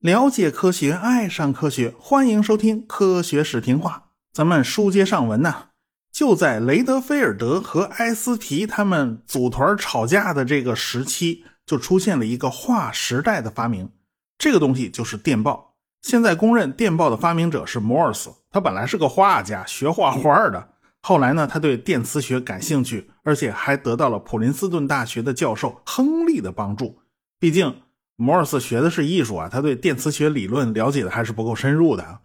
了解科学，爱上科学，欢迎收听《科学史评话》。咱们书接上文呐，就在雷德菲尔德和埃斯皮他们组团吵架的这个时期，就出现了一个划时代的发明。这个东西就是电报。现在公认电报的发明者是摩尔斯。他本来是个画家，学画画的。后来呢，他对电磁学感兴趣，而且还得到了普林斯顿大学的教授亨利的帮助。毕竟。摩尔斯学的是艺术啊，他对电磁学理论了解的还是不够深入的。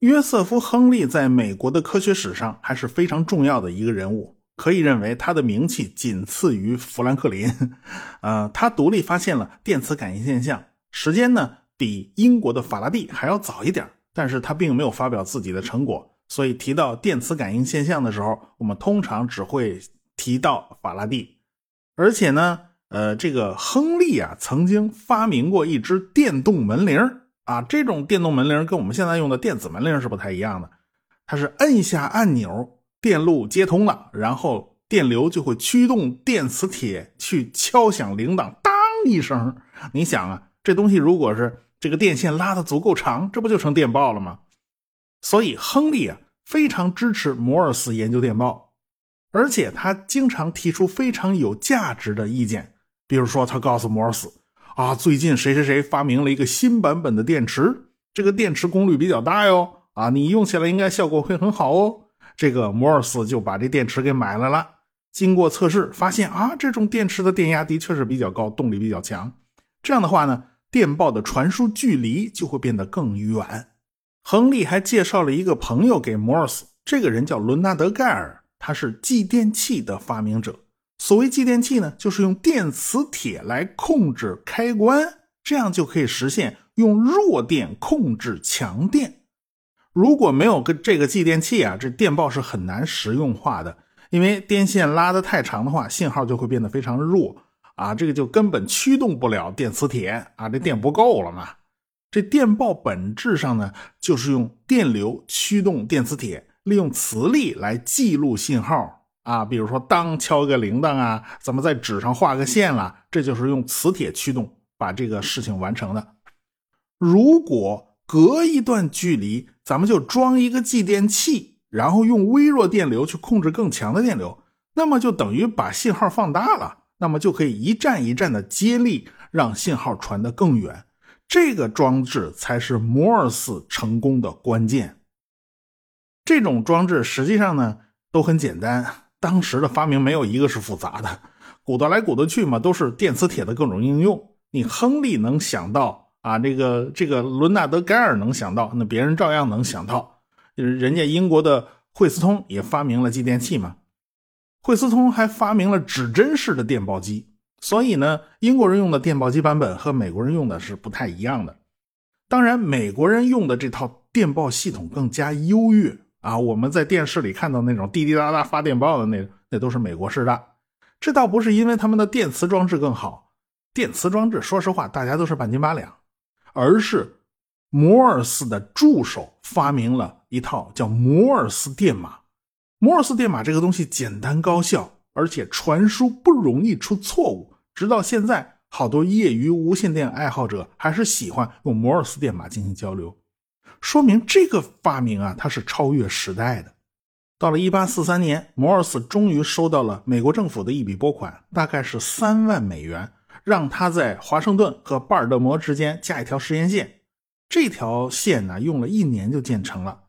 约瑟夫·亨利在美国的科学史上还是非常重要的一个人物，可以认为他的名气仅次于富兰克林。呃，他独立发现了电磁感应现象，时间呢比英国的法拉第还要早一点，但是他并没有发表自己的成果，所以提到电磁感应现象的时候，我们通常只会提到法拉第，而且呢。呃，这个亨利啊，曾经发明过一只电动门铃啊。这种电动门铃跟我们现在用的电子门铃是不太一样的，它是摁下按钮，电路接通了，然后电流就会驱动电磁铁去敲响铃铛，当一声。你想啊，这东西如果是这个电线拉的足够长，这不就成电报了吗？所以亨利啊，非常支持摩尔斯研究电报，而且他经常提出非常有价值的意见。比如说，他告诉摩尔斯，啊，最近谁谁谁发明了一个新版本的电池，这个电池功率比较大哟，啊，你用起来应该效果会很好哦。这个摩尔斯就把这电池给买来了。经过测试，发现啊，这种电池的电压的确是比较高，动力比较强。这样的话呢，电报的传输距离就会变得更远。亨利还介绍了一个朋友给摩尔斯，这个人叫伦纳德·盖尔，他是继电器的发明者。所谓继电器呢，就是用电磁铁来控制开关，这样就可以实现用弱电控制强电。如果没有个这个继电器啊，这电报是很难实用化的，因为电线拉得太长的话，信号就会变得非常弱啊，这个就根本驱动不了电磁铁啊，这电不够了嘛。这电报本质上呢，就是用电流驱动电磁铁，利用磁力来记录信号。啊，比如说当敲个铃铛啊，怎么在纸上画个线了，这就是用磁铁驱动把这个事情完成的。如果隔一段距离，咱们就装一个继电器，然后用微弱电流去控制更强的电流，那么就等于把信号放大了，那么就可以一站一站的接力，让信号传得更远。这个装置才是摩尔斯成功的关键。这种装置实际上呢都很简单。当时的发明没有一个是复杂的，鼓捣来鼓捣去嘛，都是电磁铁的各种应用。你亨利能想到啊，这个这个伦纳德盖尔能想到，那别人照样能想到。人家英国的惠斯通也发明了继电器嘛，惠斯通还发明了指针式的电报机。所以呢，英国人用的电报机版本和美国人用的是不太一样的。当然，美国人用的这套电报系统更加优越。啊，我们在电视里看到那种滴滴答答发电报的那那都是美国式的。这倒不是因为他们的电磁装置更好，电磁装置说实话大家都是半斤八两，而是摩尔斯的助手发明了一套叫摩尔斯电码。摩尔斯电码这个东西简单高效，而且传输不容易出错误。直到现在，好多业余无线电爱好者还是喜欢用摩尔斯电码进行交流。说明这个发明啊，它是超越时代的。到了1843年，摩尔斯终于收到了美国政府的一笔拨款，大概是三万美元，让他在华盛顿和巴尔的摩之间架一条实验线。这条线呢，用了一年就建成了。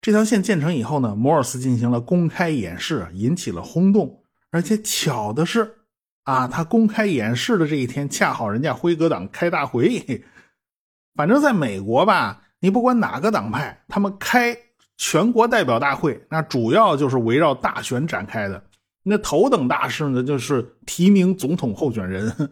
这条线建成以后呢，摩尔斯进行了公开演示，引起了轰动。而且巧的是，啊，他公开演示的这一天，恰好人家辉格党开大会。反正在美国吧。你不管哪个党派，他们开全国代表大会，那主要就是围绕大选展开的。那头等大事呢，就是提名总统候选人。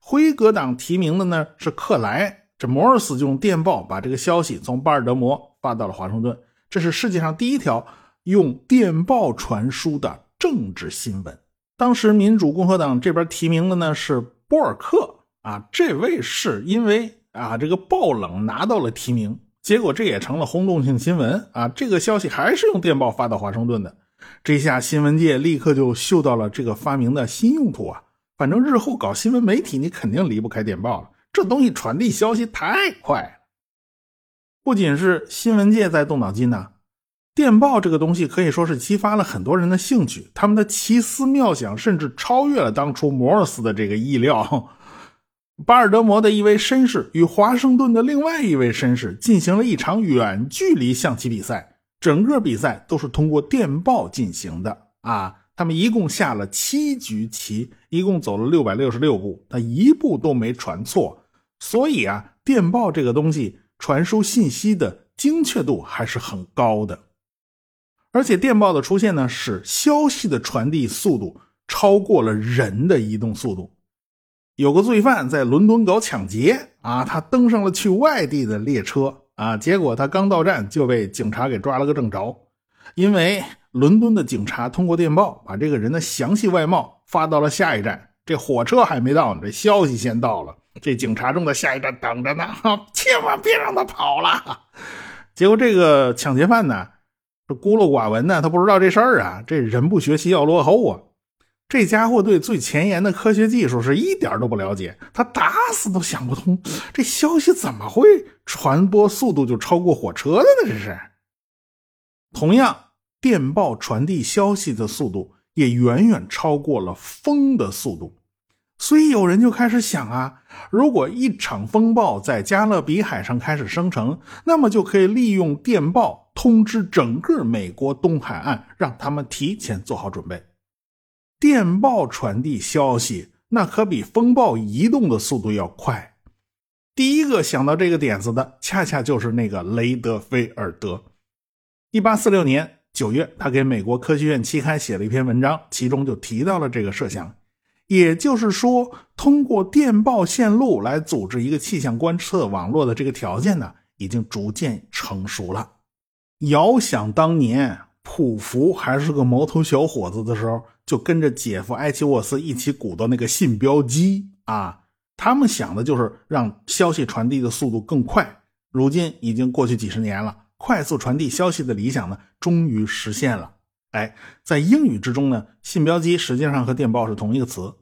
辉格党提名的呢是克莱，这摩尔斯就用电报把这个消息从巴尔德摩发到了华盛顿。这是世界上第一条用电报传输的政治新闻。当时民主共和党这边提名的呢是波尔克啊，这位是因为啊这个爆冷拿到了提名。结果这也成了轰动性新闻啊！这个消息还是用电报发到华盛顿的，这下新闻界立刻就嗅到了这个发明的新用途啊！反正日后搞新闻媒体，你肯定离不开电报了。这东西传递消息太快了，不仅是新闻界在动脑筋呢，电报这个东西可以说是激发了很多人的兴趣，他们的奇思妙想甚至超越了当初摩尔斯的这个意料。巴尔德摩的一位绅士与华盛顿的另外一位绅士进行了一场远距离象棋比赛，整个比赛都是通过电报进行的啊。他们一共下了七局棋，一共走了六百六十六步，他一步都没传错。所以啊，电报这个东西传输信息的精确度还是很高的。而且电报的出现呢，使消息的传递速度超过了人的移动速度。有个罪犯在伦敦搞抢劫啊，他登上了去外地的列车啊，结果他刚到站就被警察给抓了个正着。因为伦敦的警察通过电报把这个人的详细外貌发到了下一站，这火车还没到呢，这消息先到了，这警察正在下一站等着呢，千万别让他跑了。结果这个抢劫犯呢，孤陋寡闻呢，他不知道这事儿啊，这人不学习要落后啊。这家伙对最前沿的科学技术是一点都不了解，他打死都想不通，这消息怎么会传播速度就超过火车的呢？这是。同样，电报传递消息的速度也远远超过了风的速度，所以有人就开始想啊，如果一场风暴在加勒比海上开始生成，那么就可以利用电报通知整个美国东海岸，让他们提前做好准备。电报传递消息，那可比风暴移动的速度要快。第一个想到这个点子的，恰恰就是那个雷德菲尔德。一八四六年九月，他给美国科学院期刊写了一篇文章，其中就提到了这个设想。也就是说，通过电报线路来组织一个气象观测网络的这个条件呢，已经逐渐成熟了。遥想当年。普福还是个毛头小伙子的时候，就跟着姐夫埃奇沃斯一起鼓捣那个信标机啊。他们想的就是让消息传递的速度更快。如今已经过去几十年了，快速传递消息的理想呢，终于实现了。哎，在英语之中呢，信标机实际上和电报是同一个词。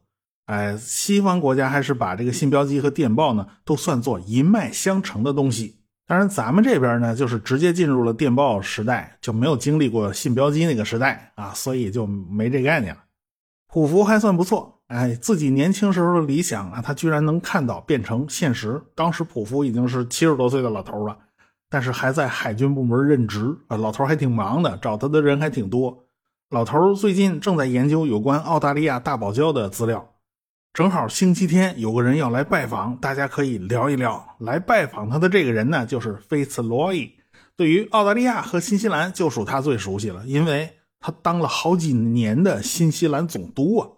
哎，西方国家还是把这个信标机和电报呢，都算作一脉相承的东西。当然，咱们这边呢，就是直接进入了电报时代，就没有经历过信标机那个时代啊，所以就没这概念了。普福还算不错，哎，自己年轻时候的理想啊，他居然能看到变成现实。当时普福已经是七十多岁的老头了，但是还在海军部门任职啊。老头还挺忙的，找他的人还挺多。老头最近正在研究有关澳大利亚大堡礁的资料。正好星期天有个人要来拜访，大家可以聊一聊。来拜访他的这个人呢，就是菲茨罗伊。对于澳大利亚和新西兰，就属他最熟悉了，因为他当了好几年的新西兰总督啊。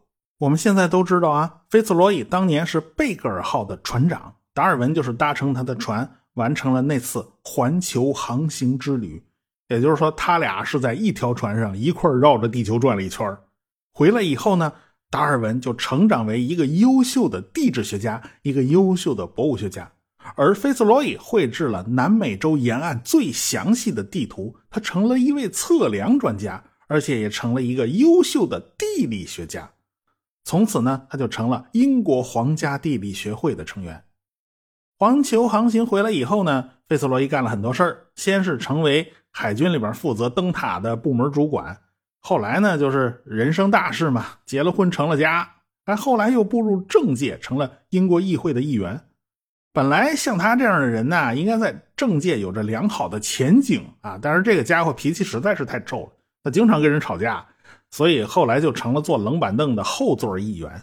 我们现在都知道啊，菲茨罗伊当年是贝格尔号的船长，达尔文就是搭乘他的船完成了那次环球航行之旅。也就是说，他俩是在一条船上一块绕着地球转了一圈回来以后呢。达尔文就成长为一个优秀的地质学家，一个优秀的博物学家，而菲斯罗伊绘制了南美洲沿岸最详细的地图，他成了一位测量专家，而且也成了一个优秀的地理学家。从此呢，他就成了英国皇家地理学会的成员。环球航行回来以后呢，费斯罗伊干了很多事儿，先是成为海军里边负责灯塔的部门主管。后来呢，就是人生大事嘛，结了婚成了家，哎，后来又步入政界，成了英国议会的议员。本来像他这样的人呢，应该在政界有着良好的前景啊，但是这个家伙脾气实在是太臭了，他经常跟人吵架，所以后来就成了坐冷板凳的后座议员。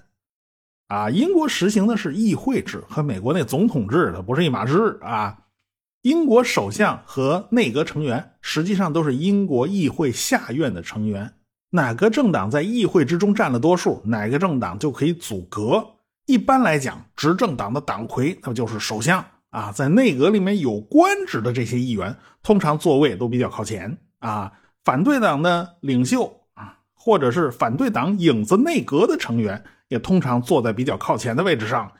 啊，英国实行的是议会制，和美国那总统制的不是一码事啊。英国首相和内阁成员实际上都是英国议会下院的成员。哪个政党在议会之中占了多数，哪个政党就可以组阁。一般来讲，执政党的党魁那就是首相啊。在内阁里面有官职的这些议员，通常座位都比较靠前啊。反对党的领袖啊，或者是反对党影子内阁的成员，也通常坐在比较靠前的位置上。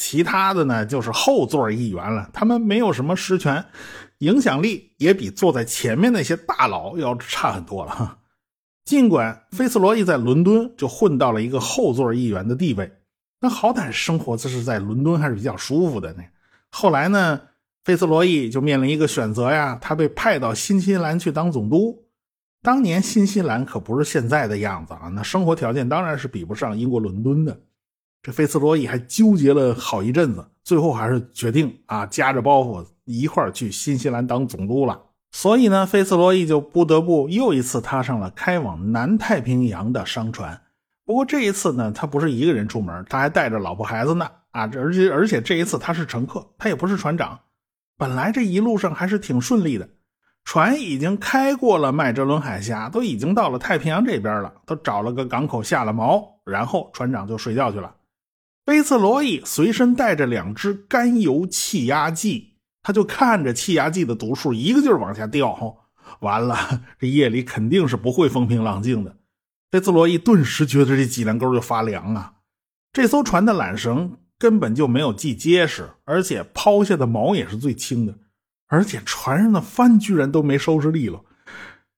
其他的呢，就是后座议员了，他们没有什么实权，影响力也比坐在前面那些大佬要差很多了。尽管菲斯罗伊在伦敦就混到了一个后座议员的地位，那好歹生活这是在伦敦还是比较舒服的呢。后来呢，菲斯罗伊就面临一个选择呀，他被派到新西兰去当总督。当年新西兰可不是现在的样子啊，那生活条件当然是比不上英国伦敦的。这菲茨罗伊还纠结了好一阵子，最后还是决定啊，夹着包袱一块儿去新西兰当总督了。所以呢，菲茨罗伊就不得不又一次踏上了开往南太平洋的商船。不过这一次呢，他不是一个人出门，他还带着老婆孩子呢。啊，而且而且这一次他是乘客，他也不是船长。本来这一路上还是挺顺利的。船已经开过了麦哲伦海峡，都已经到了太平洋这边了，都找了个港口下了锚，然后船长就睡觉去了。贝茨罗伊随身带着两支甘油气压计，他就看着气压计的读数一个劲儿往下掉。完了，这夜里肯定是不会风平浪静的。贝茨罗伊顿时觉得这脊梁沟就发凉啊！这艘船的缆绳根本就没有系结实，而且抛下的锚也是最轻的。而且船上的帆居然都没收拾利落，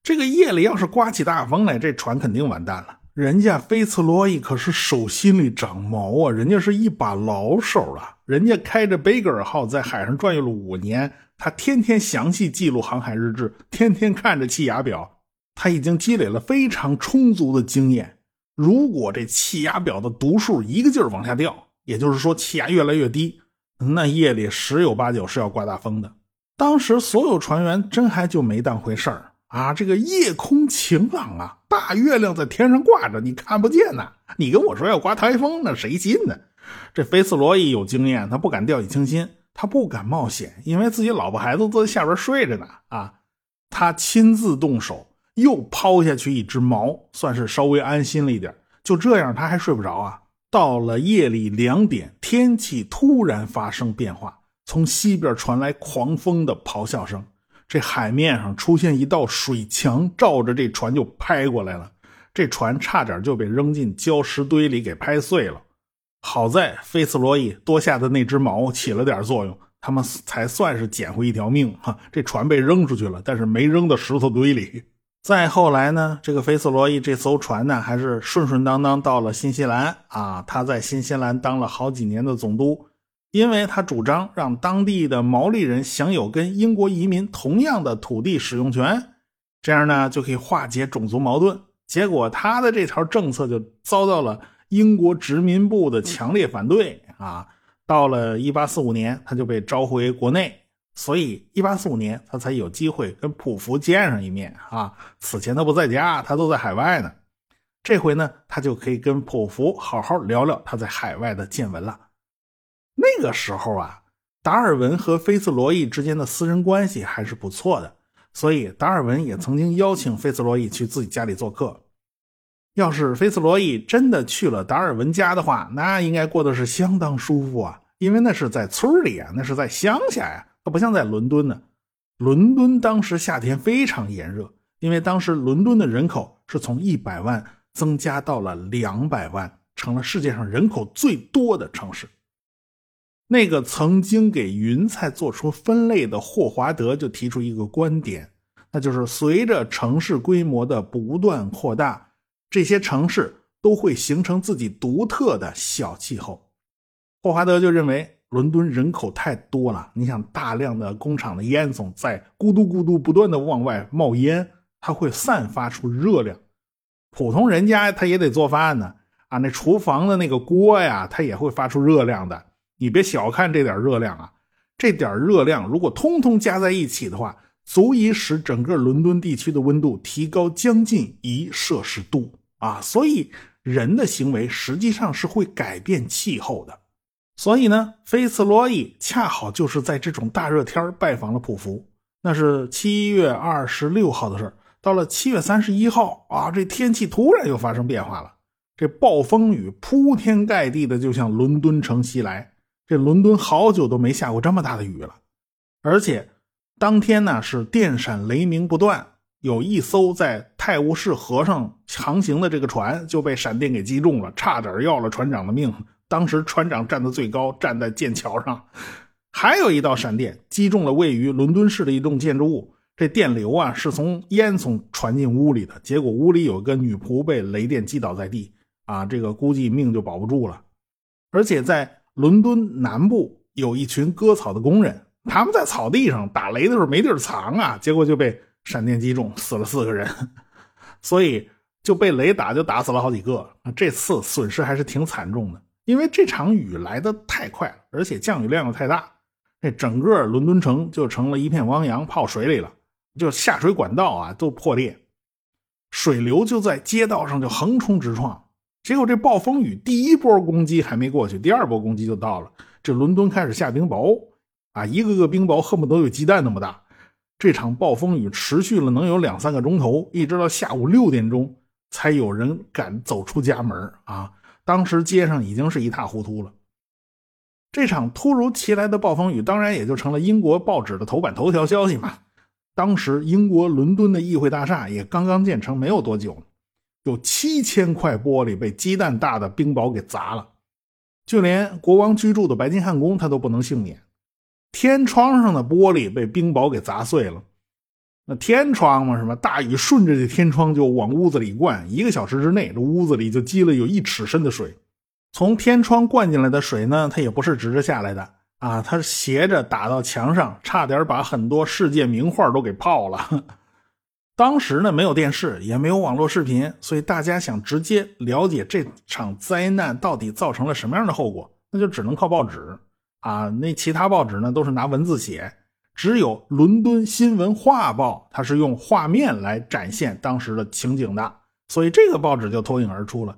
这个夜里要是刮起大风来，这船肯定完蛋了。人家菲茨罗伊可是手心里长毛啊，人家是一把老手了。人家开着贝格尔号在海上转悠了五年，他天天详细记录航海日志，天天看着气压表，他已经积累了非常充足的经验。如果这气压表的读数一个劲儿往下掉，也就是说气压越来越低，那夜里十有八九是要刮大风的。当时所有船员真还就没当回事儿啊！这个夜空晴朗啊，大月亮在天上挂着，你看不见呐。你跟我说要刮台风，那谁信呢？这菲斯罗伊有经验，他不敢掉以轻心，他不敢冒险，因为自己老婆孩子都在下边睡着呢啊！他亲自动手，又抛下去一只锚，算是稍微安心了一点。就这样，他还睡不着啊。到了夜里两点，天气突然发生变化。从西边传来狂风的咆哮声，这海面上出现一道水墙，照着这船就拍过来了。这船差点就被扔进礁石堆里给拍碎了。好在菲斯罗伊多下的那只锚起了点作用，他们才算是捡回一条命。哈，这船被扔出去了，但是没扔到石头堆里。再后来呢，这个菲斯罗伊这艘船呢，还是顺顺当当到了新西兰啊。他在新西兰当了好几年的总督。因为他主张让当地的毛利人享有跟英国移民同样的土地使用权，这样呢就可以化解种族矛盾。结果他的这条政策就遭到了英国殖民部的强烈反对啊！到了1845年，他就被召回国内，所以1845年他才有机会跟普福见上一面啊！此前他不在家，他都在海外呢。这回呢，他就可以跟普福好好聊聊他在海外的见闻了。那个时候啊，达尔文和菲茨罗伊之间的私人关系还是不错的，所以达尔文也曾经邀请菲茨罗伊去自己家里做客。要是菲茨罗伊真的去了达尔文家的话，那应该过得是相当舒服啊，因为那是在村里啊，那是在乡下呀，它不像在伦敦呢。伦敦当时夏天非常炎热，因为当时伦敦的人口是从一百万增加到了两百万，成了世界上人口最多的城市。那个曾经给云彩做出分类的霍华德就提出一个观点，那就是随着城市规模的不断扩大，这些城市都会形成自己独特的小气候。霍华德就认为，伦敦人口太多了，你想大量的工厂的烟囱在咕嘟咕嘟不断的往外冒烟，它会散发出热量。普通人家他也得做饭呢，啊，那厨房的那个锅呀，它也会发出热量的。你别小看这点热量啊！这点热量如果通通加在一起的话，足以使整个伦敦地区的温度提高将近一摄氏度啊！所以人的行为实际上是会改变气候的。所以呢，菲茨罗伊恰好就是在这种大热天拜访了普福，那是七月二十六号的事。到了七月三十一号啊，这天气突然又发生变化了，这暴风雨铺天盖地的就向伦敦城袭来。这伦敦好久都没下过这么大的雨了，而且当天呢是电闪雷鸣不断，有一艘在泰晤士河上航行的这个船就被闪电给击中了，差点要了船长的命。当时船长站得最高，站在剑桥上，还有一道闪电击中了位于伦敦市的一栋建筑物，这电流啊是从烟囱传进屋里的，结果屋里有个女仆被雷电击倒在地，啊，这个估计命就保不住了。而且在伦敦南部有一群割草的工人，他们在草地上打雷的时候没地儿藏啊，结果就被闪电击中，死了四个人，所以就被雷打就打死了好几个。这次损失还是挺惨重的，因为这场雨来的太快，而且降雨量又太大，这整个伦敦城就成了一片汪洋，泡水里了，就下水管道啊都破裂，水流就在街道上就横冲直撞。结果这暴风雨第一波攻击还没过去，第二波攻击就到了。这伦敦开始下冰雹，啊，一个个冰雹恨不得有鸡蛋那么大。这场暴风雨持续了能有两三个钟头，一直到下午六点钟才有人敢走出家门啊！当时街上已经是一塌糊涂了。这场突如其来的暴风雨，当然也就成了英国报纸的头版头条消息嘛。当时英国伦敦的议会大厦也刚刚建成没有多久。有七千块玻璃被鸡蛋大的冰雹给砸了，就连国王居住的白金汉宫他都不能幸免。天窗上的玻璃被冰雹给砸碎了，那天窗嘛，什么大雨顺着这天窗就往屋子里灌，一个小时之内，这屋子里就积了有一尺深的水。从天窗灌进来的水呢，它也不是直着下来的啊，它是斜着打到墙上，差点把很多世界名画都给泡了。当时呢，没有电视，也没有网络视频，所以大家想直接了解这场灾难到底造成了什么样的后果，那就只能靠报纸啊。那其他报纸呢，都是拿文字写，只有《伦敦新闻画报》，它是用画面来展现当时的情景的，所以这个报纸就脱颖而出了。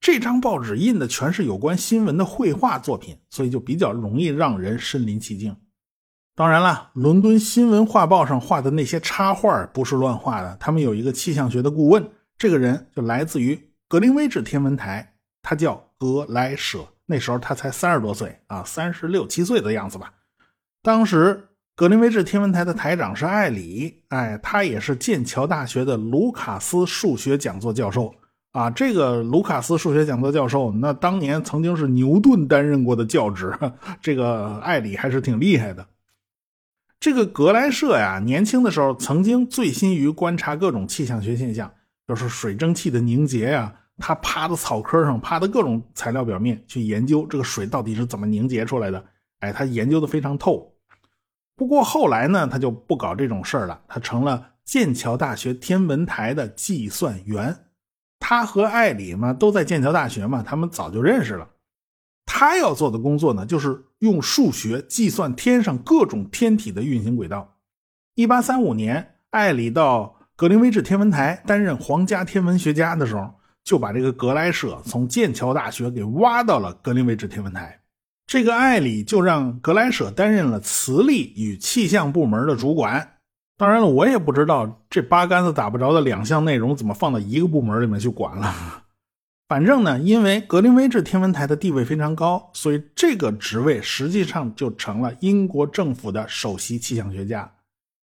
这张报纸印的全是有关新闻的绘画作品，所以就比较容易让人身临其境。当然了，伦敦新闻画报上画的那些插画不是乱画的。他们有一个气象学的顾问，这个人就来自于格林威治天文台，他叫格莱舍。那时候他才三十多岁啊，三十六七岁的样子吧。当时格林威治天文台的台长是艾里，哎，他也是剑桥大学的卢卡斯数学讲座教授啊。这个卢卡斯数学讲座教授，那当年曾经是牛顿担任过的教职，这个艾里还是挺厉害的。这个格莱舍呀，年轻的时候曾经醉心于观察各种气象学现象，就是水蒸气的凝结呀。他趴在草坑上，趴在各种材料表面去研究这个水到底是怎么凝结出来的。哎，他研究的非常透。不过后来呢，他就不搞这种事儿了，他成了剑桥大学天文台的计算员。他和艾里嘛都在剑桥大学嘛，他们早就认识了。他要做的工作呢，就是用数学计算天上各种天体的运行轨道。一八三五年，艾里到格林威治天文台担任皇家天文学家的时候，就把这个格莱舍从剑桥大学给挖到了格林威治天文台。这个艾里就让格莱舍担任了磁力与气象部门的主管。当然了，我也不知道这八竿子打不着的两项内容怎么放到一个部门里面去管了。反正呢，因为格林威治天文台的地位非常高，所以这个职位实际上就成了英国政府的首席气象学家。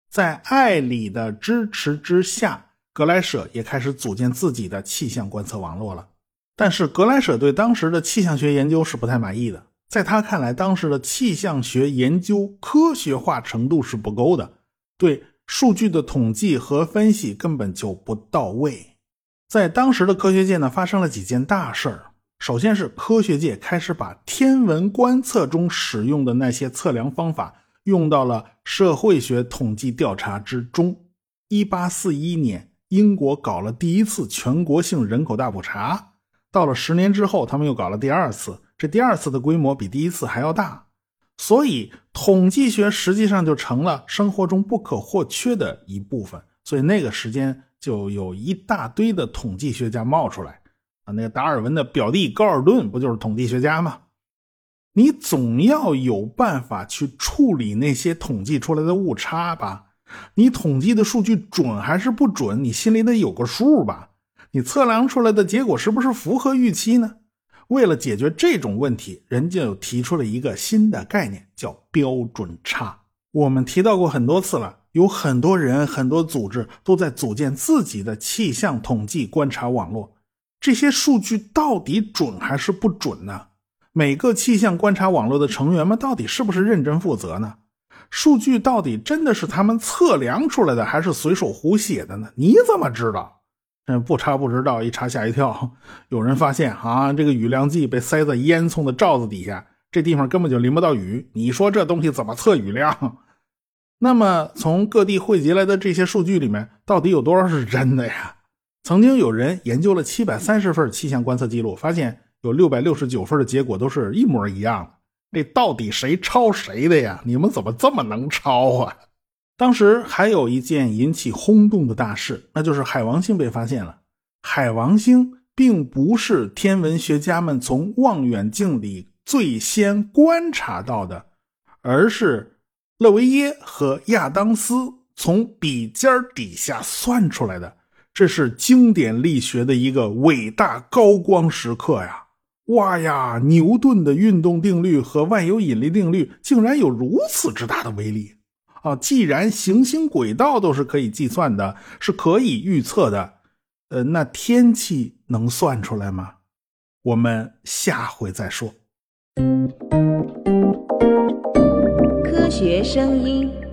在艾里的支持之下，格莱舍也开始组建自己的气象观测网络了。但是格莱舍对当时的气象学研究是不太满意的，在他看来，当时的气象学研究科学化程度是不够的，对数据的统计和分析根本就不到位。在当时的科学界呢，发生了几件大事儿。首先是科学界开始把天文观测中使用的那些测量方法用到了社会学统计调查之中。一八四一年，英国搞了第一次全国性人口大普查。到了十年之后，他们又搞了第二次，这第二次的规模比第一次还要大。所以，统计学实际上就成了生活中不可或缺的一部分。所以那个时间。就有一大堆的统计学家冒出来啊，那个达尔文的表弟高尔顿不就是统计学家吗？你总要有办法去处理那些统计出来的误差吧？你统计的数据准还是不准？你心里得有个数吧？你测量出来的结果是不是符合预期呢？为了解决这种问题，人家又提出了一个新的概念，叫标准差。我们提到过很多次了。有很多人、很多组织都在组建自己的气象统计观察网络，这些数据到底准还是不准呢？每个气象观察网络的成员们到底是不是认真负责呢？数据到底真的是他们测量出来的，还是随手胡写的呢？你怎么知道？嗯，不查不知道，一查吓一跳。有人发现啊，这个雨量计被塞在烟囱的罩子底下，这地方根本就淋不到雨。你说这东西怎么测雨量？那么从各地汇集来的这些数据里面，到底有多少是真的呀？曾经有人研究了七百三十份气象观测记录，发现有六百六十九份的结果都是一模一样的。这到底谁抄谁的呀？你们怎么这么能抄啊？当时还有一件引起轰动的大事，那就是海王星被发现了。海王星并不是天文学家们从望远镜里最先观察到的，而是勒维耶和亚当斯从笔尖底下算出来的。这是经典力学的一个伟大高光时刻呀！哇呀，牛顿的运动定律和万有引力定律竟然有如此之大的威力啊！既然行星轨道都是可以计算的，是可以预测的，呃，那天气能算出来吗？我们下回再说。科学声音。